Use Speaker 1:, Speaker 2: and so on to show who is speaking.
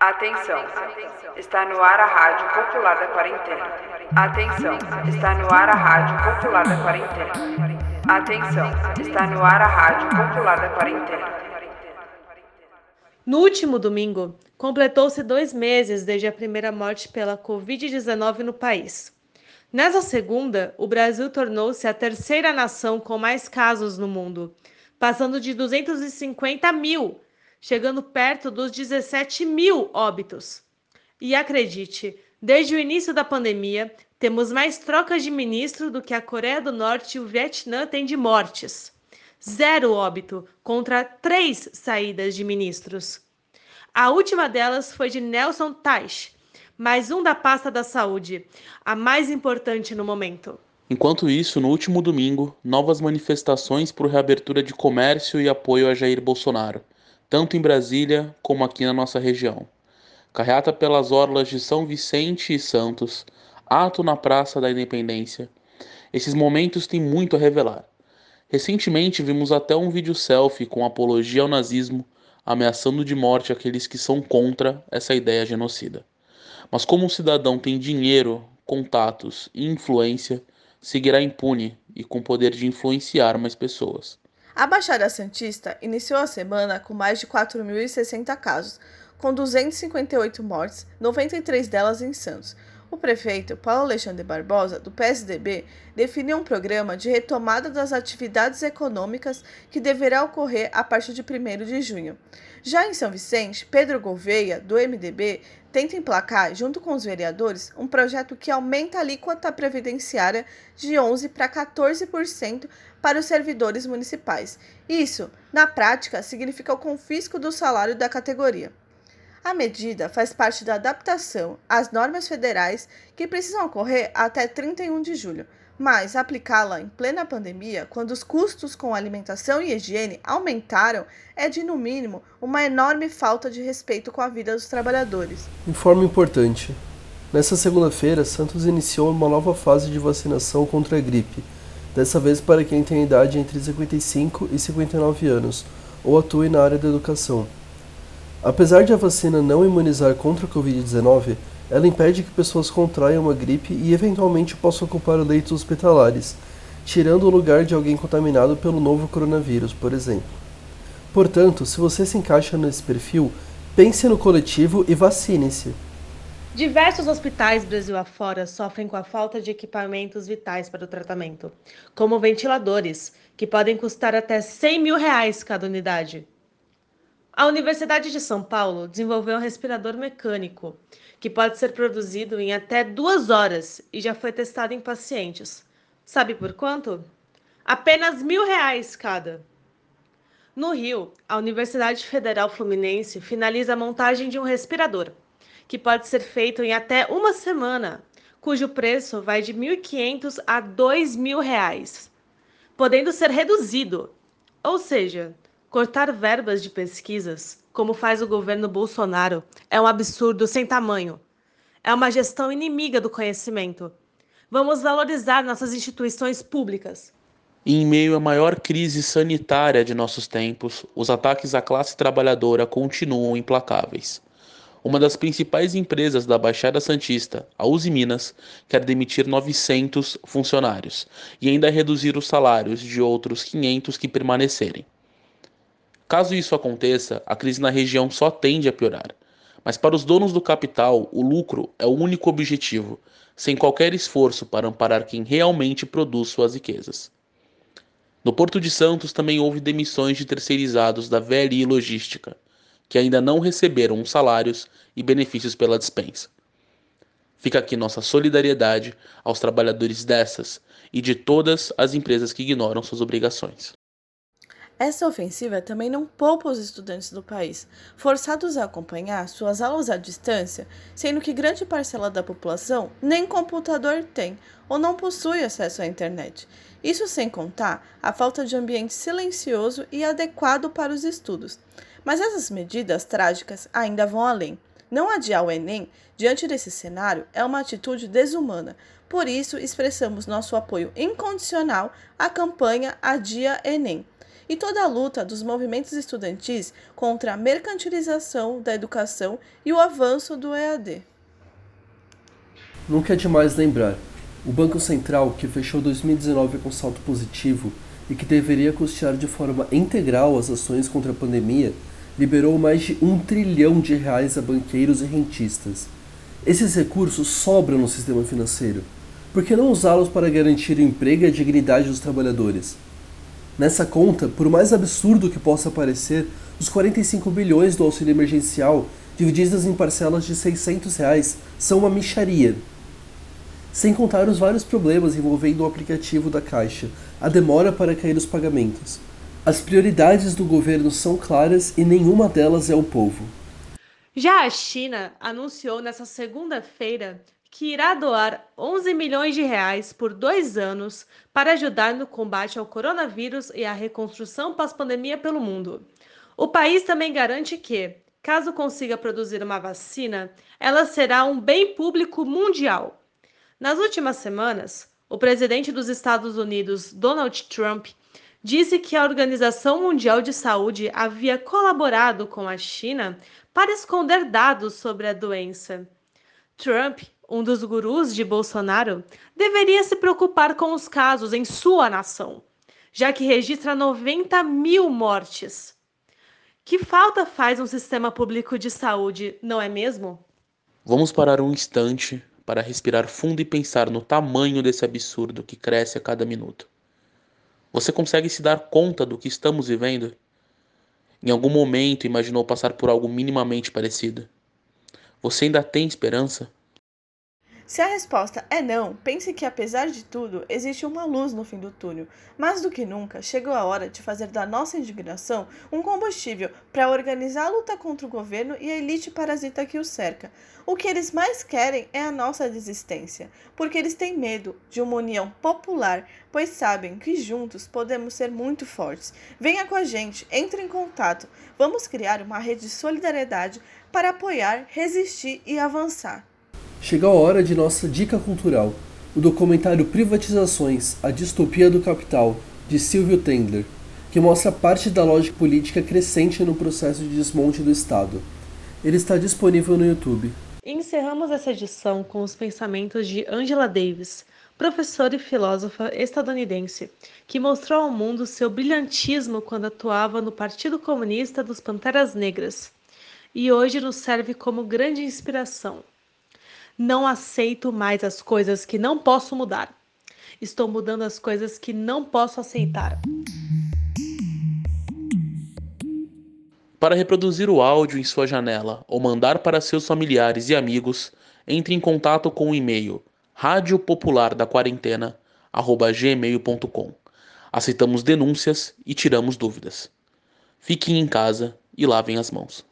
Speaker 1: Atenção, está no ar a Rádio Popular da Quarentena. Atenção, está no ar a Rádio Popular da Quarentena. Atenção, está no ar a Rádio Popular da Quarentena.
Speaker 2: No último domingo, completou-se dois meses desde a primeira morte pela Covid-19 no país. Nessa segunda, o Brasil tornou-se a terceira nação com mais casos no mundo, passando de 250 mil chegando perto dos 17 mil óbitos. E acredite, desde o início da pandemia, temos mais trocas de ministro do que a Coreia do Norte e o Vietnã têm de mortes. Zero óbito contra três saídas de ministros. A última delas foi de Nelson Teich, mais um da pasta da saúde, a mais importante no momento.
Speaker 3: Enquanto isso, no último domingo, novas manifestações por reabertura de comércio e apoio a Jair Bolsonaro tanto em Brasília como aqui na nossa região. Carreata pelas orlas de São Vicente e Santos, ato na Praça da Independência. Esses momentos têm muito a revelar. Recentemente vimos até um vídeo selfie com apologia ao nazismo, ameaçando de morte aqueles que são contra essa ideia genocida. Mas como um cidadão tem dinheiro, contatos e influência, seguirá impune e com poder de influenciar mais pessoas.
Speaker 4: A Baixada Santista iniciou a semana com mais de 4.060 casos, com 258 mortes, 93 delas em Santos. O prefeito Paulo Alexandre Barbosa, do PSDB, definiu um programa de retomada das atividades econômicas que deverá ocorrer a partir de 1 de junho. Já em São Vicente, Pedro Gouveia, do MDB, tenta emplacar, junto com os vereadores, um projeto que aumenta a alíquota previdenciária de 11% para 14% para os servidores municipais. Isso, na prática, significa o confisco do salário da categoria. A medida faz parte da adaptação às normas federais que precisam ocorrer até 31 de julho, mas aplicá-la em plena pandemia, quando os custos com alimentação e higiene aumentaram, é de, no mínimo, uma enorme falta de respeito com a vida dos trabalhadores.
Speaker 5: Informe importante. Nessa segunda-feira, Santos iniciou uma nova fase de vacinação contra a gripe dessa vez para quem tem idade entre 55 e 59 anos ou atue na área da educação. Apesar de a vacina não imunizar contra a Covid-19, ela impede que pessoas contraiam uma gripe e eventualmente possam ocupar leitos hospitalares, tirando o lugar de alguém contaminado pelo novo coronavírus, por exemplo. Portanto, se você se encaixa nesse perfil, pense no coletivo e vacine-se.
Speaker 2: Diversos hospitais Brasil afora sofrem com a falta de equipamentos vitais para o tratamento, como ventiladores, que podem custar até 100 mil reais cada unidade. A Universidade de São Paulo desenvolveu um respirador mecânico, que pode ser produzido em até duas horas e já foi testado em pacientes. Sabe por quanto? Apenas mil reais cada. No Rio, a Universidade Federal Fluminense finaliza a montagem de um respirador que pode ser feito em até uma semana, cujo preço vai de R$ 1.500 a R$ 2.000, podendo ser reduzido, ou seja, cortar verbas de pesquisas, como faz o governo Bolsonaro, é um absurdo sem tamanho. É uma gestão inimiga do conhecimento. Vamos valorizar nossas instituições públicas.
Speaker 3: Em meio à maior crise sanitária de nossos tempos, os ataques à classe trabalhadora continuam implacáveis. Uma das principais empresas da Baixada Santista, a Uzi Minas, quer demitir 900 funcionários e ainda reduzir os salários de outros 500 que permanecerem. Caso isso aconteça, a crise na região só tende a piorar. Mas para os donos do capital, o lucro é o único objetivo, sem qualquer esforço para amparar quem realmente produz suas riquezas. No Porto de Santos também houve demissões de terceirizados da VLI Logística que ainda não receberam os salários e benefícios pela dispensa. Fica aqui nossa solidariedade aos trabalhadores dessas e de todas as empresas que ignoram suas obrigações.
Speaker 4: Essa ofensiva também não poupa os estudantes do país, forçados a acompanhar suas aulas à distância, sendo que grande parcela da população nem computador tem ou não possui acesso à internet. Isso sem contar a falta de ambiente silencioso e adequado para os estudos. Mas essas medidas trágicas ainda vão além. Não adiar o Enem diante desse cenário é uma atitude desumana. Por isso, expressamos nosso apoio incondicional à campanha Adia Enem. E toda a luta dos movimentos estudantis contra a mercantilização da educação e o avanço do EAD.
Speaker 5: Nunca é demais lembrar: o Banco Central, que fechou 2019 com salto positivo e que deveria custear de forma integral as ações contra a pandemia, liberou mais de um trilhão de reais a banqueiros e rentistas. Esses recursos sobram no sistema financeiro. Por que não usá-los para garantir o emprego e a dignidade dos trabalhadores? Nessa conta, por mais absurdo que possa parecer, os 45 bilhões do auxílio emergencial, divididos em parcelas de 600 reais, são uma micharia. Sem contar os vários problemas envolvendo o aplicativo da Caixa, a demora para cair os pagamentos. As prioridades do governo são claras e nenhuma delas é o povo.
Speaker 2: Já a China anunciou nesta segunda-feira que irá doar 11 milhões de reais por dois anos para ajudar no combate ao coronavírus e à reconstrução pós-pandemia pelo mundo. O país também garante que, caso consiga produzir uma vacina, ela será um bem público mundial. Nas últimas semanas, o presidente dos Estados Unidos, Donald Trump, disse que a Organização Mundial de Saúde havia colaborado com a China para esconder dados sobre a doença. Trump, um dos gurus de Bolsonaro, deveria se preocupar com os casos em sua nação, já que registra 90 mil mortes. Que falta faz um sistema público de saúde, não é mesmo?
Speaker 3: Vamos parar um instante para respirar fundo e pensar no tamanho desse absurdo que cresce a cada minuto. Você consegue se dar conta do que estamos vivendo? Em algum momento imaginou passar por algo minimamente parecido? Você ainda tem esperança?
Speaker 4: Se a resposta é não, pense que apesar de tudo, existe uma luz no fim do túnel. Mais do que nunca, chegou a hora de fazer da nossa indignação um combustível para organizar a luta contra o governo e a elite parasita que o cerca. O que eles mais querem é a nossa desistência, porque eles têm medo de uma união popular, pois sabem que juntos podemos ser muito fortes. Venha com a gente, entre em contato. Vamos criar uma rede de solidariedade para apoiar, resistir e avançar.
Speaker 5: Chegou a hora de nossa dica cultural, o documentário Privatizações, a distopia do capital, de Silvio Tendler, que mostra parte da lógica política crescente no processo de desmonte do Estado. Ele está disponível no YouTube.
Speaker 2: Encerramos essa edição com os pensamentos de Angela Davis, professora e filósofa estadunidense, que mostrou ao mundo seu brilhantismo quando atuava no Partido Comunista dos Panteras Negras, e hoje nos serve como grande inspiração. Não aceito mais as coisas que não posso mudar. Estou mudando as coisas que não posso aceitar.
Speaker 3: Para reproduzir o áudio em sua janela ou mandar para seus familiares e amigos, entre em contato com o e-mail radiopopulardaquarentena@gmail.com. Aceitamos denúncias e tiramos dúvidas. Fiquem em casa e lavem as mãos.